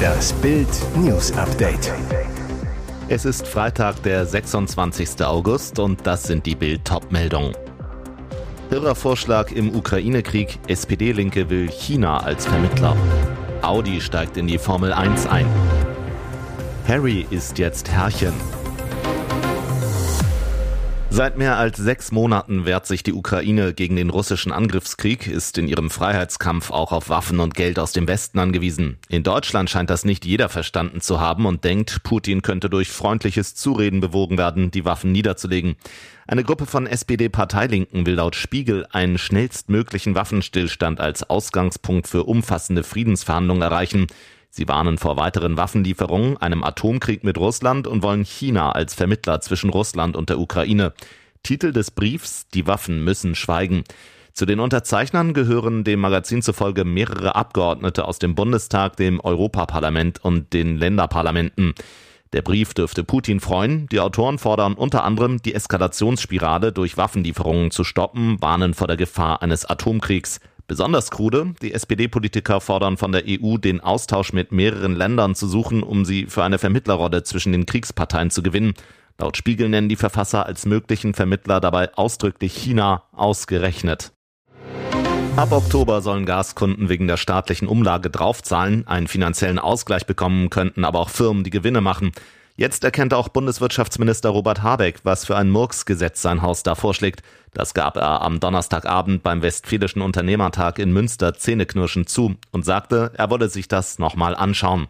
Das Bild News Update. Es ist Freitag, der 26. August und das sind die Bild meldungen Irrer Vorschlag im Ukraine-Krieg. SPD-Linke will China als Vermittler. Audi steigt in die Formel 1 ein. Harry ist jetzt Herrchen. Seit mehr als sechs Monaten wehrt sich die Ukraine gegen den russischen Angriffskrieg, ist in ihrem Freiheitskampf auch auf Waffen und Geld aus dem Westen angewiesen. In Deutschland scheint das nicht jeder verstanden zu haben und denkt, Putin könnte durch freundliches Zureden bewogen werden, die Waffen niederzulegen. Eine Gruppe von SPD-Parteilinken will laut Spiegel einen schnellstmöglichen Waffenstillstand als Ausgangspunkt für umfassende Friedensverhandlungen erreichen. Sie warnen vor weiteren Waffenlieferungen, einem Atomkrieg mit Russland und wollen China als Vermittler zwischen Russland und der Ukraine. Titel des Briefs Die Waffen müssen schweigen. Zu den Unterzeichnern gehören dem Magazin zufolge mehrere Abgeordnete aus dem Bundestag, dem Europaparlament und den Länderparlamenten. Der Brief dürfte Putin freuen. Die Autoren fordern unter anderem, die Eskalationsspirale durch Waffenlieferungen zu stoppen, warnen vor der Gefahr eines Atomkriegs. Besonders krude, die SPD-Politiker fordern von der EU, den Austausch mit mehreren Ländern zu suchen, um sie für eine Vermittlerrolle zwischen den Kriegsparteien zu gewinnen. Laut Spiegel nennen die Verfasser als möglichen Vermittler dabei ausdrücklich China ausgerechnet. Ab Oktober sollen Gaskunden wegen der staatlichen Umlage draufzahlen, einen finanziellen Ausgleich bekommen könnten aber auch Firmen, die Gewinne machen. Jetzt erkennt auch Bundeswirtschaftsminister Robert Habeck, was für ein Murksgesetz sein Haus da vorschlägt. Das gab er am Donnerstagabend beim Westfälischen Unternehmertag in Münster zähneknirschend zu und sagte, er wolle sich das nochmal anschauen.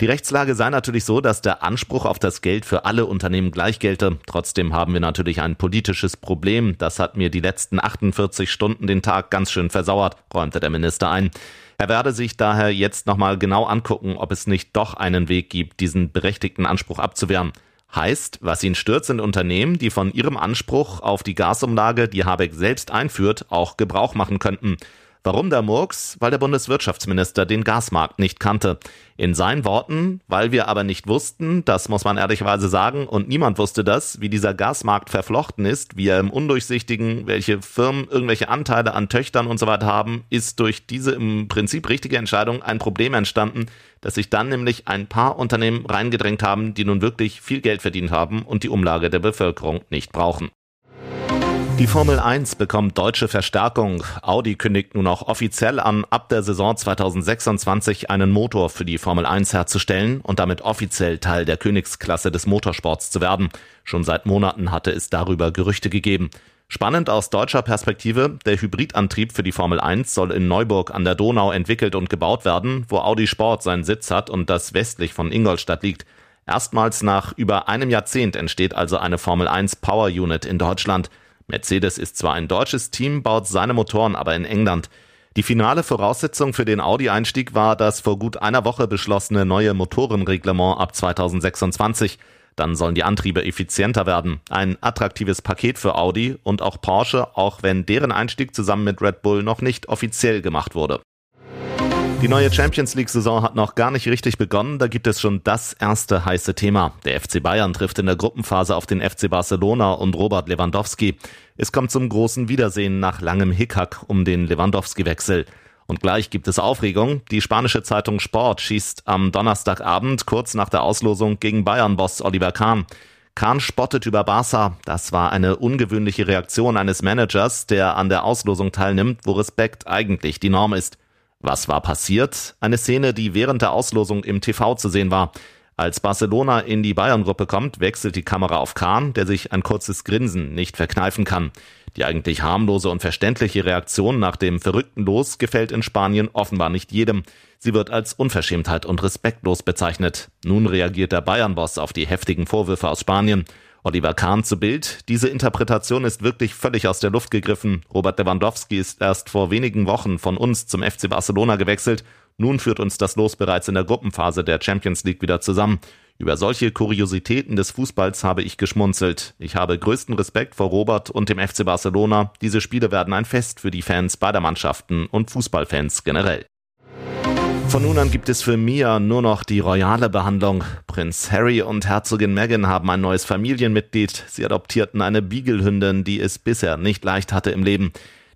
Die Rechtslage sei natürlich so, dass der Anspruch auf das Geld für alle Unternehmen gleich gelte. Trotzdem haben wir natürlich ein politisches Problem. Das hat mir die letzten 48 Stunden den Tag ganz schön versauert, räumte der Minister ein. Er werde sich daher jetzt nochmal genau angucken, ob es nicht doch einen Weg gibt, diesen berechtigten Anspruch abzuwehren. Heißt, was ihn stört, sind Unternehmen, die von ihrem Anspruch auf die Gasumlage, die Habeck selbst einführt, auch Gebrauch machen könnten. Warum der Murks? Weil der Bundeswirtschaftsminister den Gasmarkt nicht kannte. In seinen Worten, weil wir aber nicht wussten, das muss man ehrlicherweise sagen, und niemand wusste das, wie dieser Gasmarkt verflochten ist, wie er im Undurchsichtigen, welche Firmen irgendwelche Anteile an Töchtern und so weiter haben, ist durch diese im Prinzip richtige Entscheidung ein Problem entstanden, dass sich dann nämlich ein paar Unternehmen reingedrängt haben, die nun wirklich viel Geld verdient haben und die Umlage der Bevölkerung nicht brauchen. Die Formel 1 bekommt deutsche Verstärkung. Audi kündigt nun auch offiziell an, ab der Saison 2026 einen Motor für die Formel 1 herzustellen und damit offiziell Teil der Königsklasse des Motorsports zu werden. Schon seit Monaten hatte es darüber Gerüchte gegeben. Spannend aus deutscher Perspektive, der Hybridantrieb für die Formel 1 soll in Neuburg an der Donau entwickelt und gebaut werden, wo Audi Sport seinen Sitz hat und das westlich von Ingolstadt liegt. Erstmals nach über einem Jahrzehnt entsteht also eine Formel 1 Power Unit in Deutschland. Mercedes ist zwar ein deutsches Team, baut seine Motoren aber in England. Die finale Voraussetzung für den Audi-Einstieg war das vor gut einer Woche beschlossene neue Motorenreglement ab 2026. Dann sollen die Antriebe effizienter werden. Ein attraktives Paket für Audi und auch Porsche, auch wenn deren Einstieg zusammen mit Red Bull noch nicht offiziell gemacht wurde. Die neue Champions League-Saison hat noch gar nicht richtig begonnen. Da gibt es schon das erste heiße Thema. Der FC Bayern trifft in der Gruppenphase auf den FC Barcelona und Robert Lewandowski. Es kommt zum großen Wiedersehen nach langem Hickhack um den Lewandowski-Wechsel. Und gleich gibt es Aufregung. Die spanische Zeitung Sport schießt am Donnerstagabend kurz nach der Auslosung gegen Bayern-Boss Oliver Kahn. Kahn spottet über Barca. Das war eine ungewöhnliche Reaktion eines Managers, der an der Auslosung teilnimmt, wo Respekt eigentlich die Norm ist. Was war passiert? Eine Szene, die während der Auslosung im TV zu sehen war. Als Barcelona in die Bayern-Gruppe kommt, wechselt die Kamera auf Kahn, der sich ein kurzes Grinsen nicht verkneifen kann. Die eigentlich harmlose und verständliche Reaktion nach dem verrückten Los gefällt in Spanien offenbar nicht jedem. Sie wird als Unverschämtheit und respektlos bezeichnet. Nun reagiert der Bayern-Boss auf die heftigen Vorwürfe aus Spanien. Oliver Kahn zu Bild. Diese Interpretation ist wirklich völlig aus der Luft gegriffen. Robert Lewandowski ist erst vor wenigen Wochen von uns zum FC Barcelona gewechselt. Nun führt uns das Los bereits in der Gruppenphase der Champions League wieder zusammen. Über solche Kuriositäten des Fußballs habe ich geschmunzelt. Ich habe größten Respekt vor Robert und dem FC Barcelona. Diese Spiele werden ein Fest für die Fans beider Mannschaften und Fußballfans generell. Von nun an gibt es für Mia nur noch die royale Behandlung. Prinz Harry und Herzogin Meghan haben ein neues Familienmitglied. Sie adoptierten eine Beagle-Hündin, die es bisher nicht leicht hatte im Leben.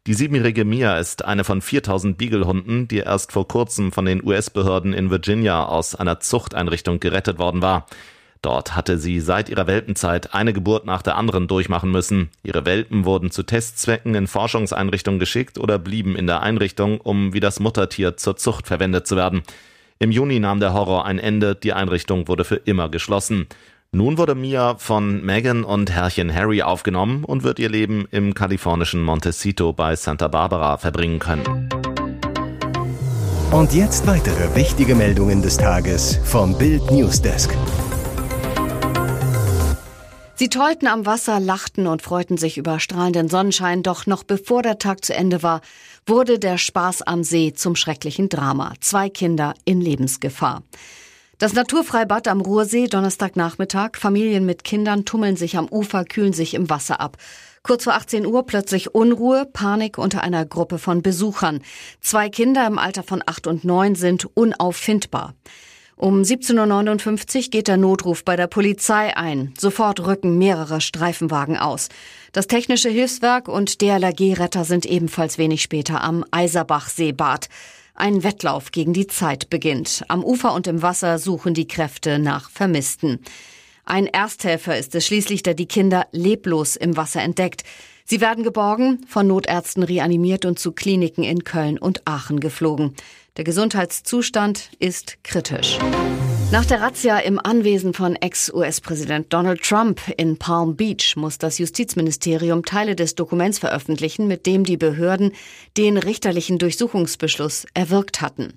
Die siebenjährige Mia ist eine von 4000 Beagle-Hunden, die erst vor kurzem von den US-Behörden in Virginia aus einer Zuchteinrichtung gerettet worden war. Dort hatte sie seit ihrer Welpenzeit eine Geburt nach der anderen durchmachen müssen. Ihre Welpen wurden zu Testzwecken in Forschungseinrichtungen geschickt oder blieben in der Einrichtung, um wie das Muttertier zur Zucht verwendet zu werden. Im Juni nahm der Horror ein Ende, die Einrichtung wurde für immer geschlossen. Nun wurde Mia von Megan und Herrchen Harry aufgenommen und wird ihr Leben im kalifornischen Montecito bei Santa Barbara verbringen können. Und jetzt weitere wichtige Meldungen des Tages vom Bild Newsdesk. Sie tollten am Wasser, lachten und freuten sich über strahlenden Sonnenschein, doch noch bevor der Tag zu Ende war, wurde der Spaß am See zum schrecklichen Drama. Zwei Kinder in Lebensgefahr. Das Naturfreibad am Ruhrsee, Donnerstagnachmittag. Familien mit Kindern tummeln sich am Ufer, kühlen sich im Wasser ab. Kurz vor 18 Uhr plötzlich Unruhe, Panik unter einer Gruppe von Besuchern. Zwei Kinder im Alter von acht und neun sind unauffindbar. Um 17.59 Uhr geht der Notruf bei der Polizei ein. Sofort rücken mehrere Streifenwagen aus. Das Technische Hilfswerk und DLRG-Retter sind ebenfalls wenig später am Eiserbachseebad. Ein Wettlauf gegen die Zeit beginnt. Am Ufer und im Wasser suchen die Kräfte nach Vermissten. Ein Ersthelfer ist es schließlich, der die Kinder leblos im Wasser entdeckt. Sie werden geborgen, von Notärzten reanimiert und zu Kliniken in Köln und Aachen geflogen. Der Gesundheitszustand ist kritisch. Nach der Razzia im Anwesen von Ex-US-Präsident Donald Trump in Palm Beach muss das Justizministerium Teile des Dokuments veröffentlichen, mit dem die Behörden den richterlichen Durchsuchungsbeschluss erwirkt hatten.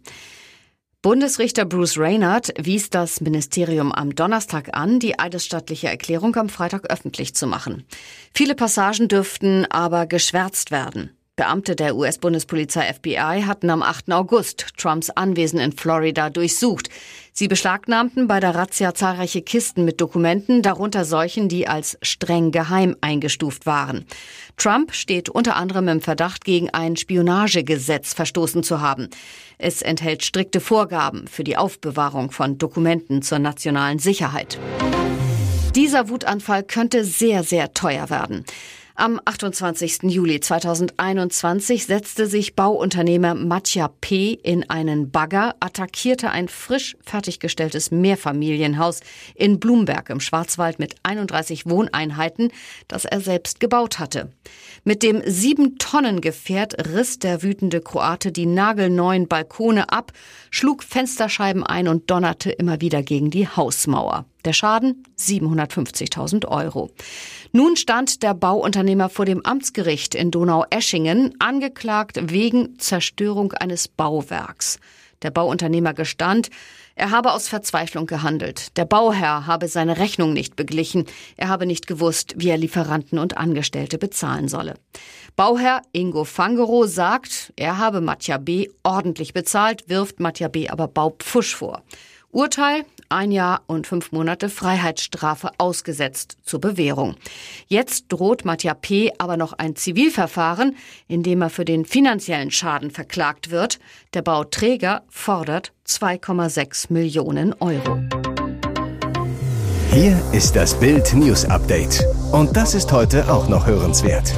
Bundesrichter Bruce Reynard wies das Ministerium am Donnerstag an, die eidesstattliche Erklärung am Freitag öffentlich zu machen. Viele Passagen dürften aber geschwärzt werden. Beamte der US-Bundespolizei FBI hatten am 8. August Trumps Anwesen in Florida durchsucht. Sie beschlagnahmten bei der Razzia zahlreiche Kisten mit Dokumenten, darunter solchen, die als streng geheim eingestuft waren. Trump steht unter anderem im Verdacht, gegen ein Spionagegesetz verstoßen zu haben. Es enthält strikte Vorgaben für die Aufbewahrung von Dokumenten zur nationalen Sicherheit. Dieser Wutanfall könnte sehr, sehr teuer werden. Am 28. Juli 2021 setzte sich Bauunternehmer Matja P. in einen Bagger, attackierte ein frisch fertiggestelltes Mehrfamilienhaus in Blumberg im Schwarzwald mit 31 Wohneinheiten, das er selbst gebaut hatte. Mit dem sieben Tonnen Gefährt riss der wütende Kroate die nagelneuen Balkone ab, schlug Fensterscheiben ein und donnerte immer wieder gegen die Hausmauer. Der Schaden 750.000 Euro. Nun stand der Bauunternehmer vor dem Amtsgericht in Donau-Eschingen, angeklagt wegen Zerstörung eines Bauwerks. Der Bauunternehmer gestand, er habe aus Verzweiflung gehandelt. Der Bauherr habe seine Rechnung nicht beglichen. Er habe nicht gewusst, wie er Lieferanten und Angestellte bezahlen solle. Bauherr Ingo Fangero sagt, er habe Matja B. ordentlich bezahlt, wirft Matja B. aber Baupfusch vor. Urteil ein Jahr und fünf Monate Freiheitsstrafe ausgesetzt zur Bewährung. Jetzt droht Matja P. aber noch ein Zivilverfahren, in dem er für den finanziellen Schaden verklagt wird. Der Bauträger fordert 2,6 Millionen Euro. Hier ist das Bild News Update. Und das ist heute auch noch hörenswert.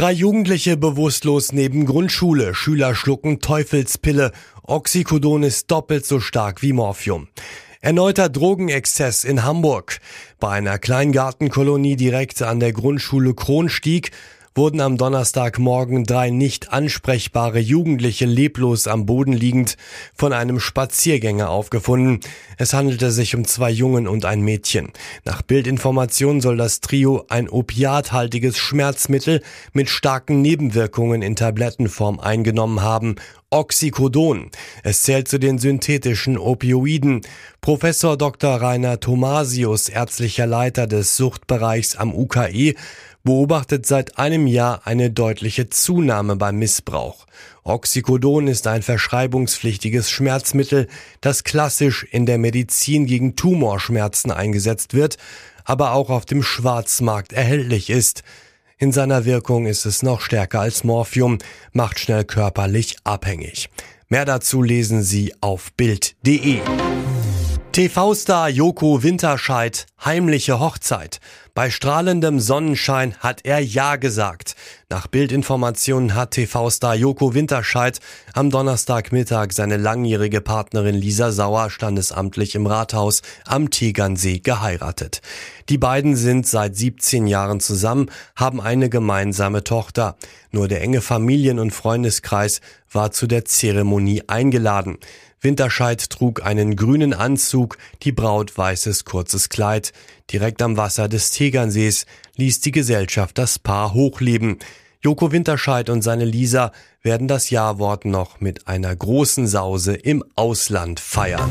Drei Jugendliche bewusstlos neben Grundschule. Schüler schlucken Teufelspille. Oxycodon ist doppelt so stark wie Morphium. Erneuter Drogenexzess in Hamburg. Bei einer Kleingartenkolonie direkt an der Grundschule Kronstieg wurden am Donnerstagmorgen drei nicht ansprechbare Jugendliche leblos am Boden liegend von einem Spaziergänger aufgefunden. Es handelte sich um zwei Jungen und ein Mädchen. Nach Bildinformation soll das Trio ein opiathaltiges Schmerzmittel mit starken Nebenwirkungen in Tablettenform eingenommen haben Oxycodon. Es zählt zu den synthetischen Opioiden. Professor Dr. Rainer Thomasius, ärztlicher Leiter des Suchtbereichs am UKE, beobachtet seit einem Jahr eine deutliche Zunahme beim Missbrauch. Oxycodon ist ein verschreibungspflichtiges Schmerzmittel, das klassisch in der Medizin gegen Tumorschmerzen eingesetzt wird, aber auch auf dem Schwarzmarkt erhältlich ist. In seiner Wirkung ist es noch stärker als Morphium, macht schnell körperlich abhängig. Mehr dazu lesen Sie auf Bild.de. TV-Star Joko Winterscheid, heimliche Hochzeit. Bei strahlendem Sonnenschein hat er Ja gesagt. Nach Bildinformationen hat TV-Star Joko Winterscheid am Donnerstagmittag seine langjährige Partnerin Lisa Sauer standesamtlich im Rathaus am Tegernsee geheiratet. Die beiden sind seit 17 Jahren zusammen, haben eine gemeinsame Tochter. Nur der enge Familien- und Freundeskreis war zu der Zeremonie eingeladen. Winterscheid trug einen grünen Anzug, die Braut weißes kurzes Kleid. Direkt am Wasser des Tegernsees ließ die Gesellschaft das Paar hochleben. Joko Winterscheid und seine Lisa werden das Jawort noch mit einer großen Sause im Ausland feiern.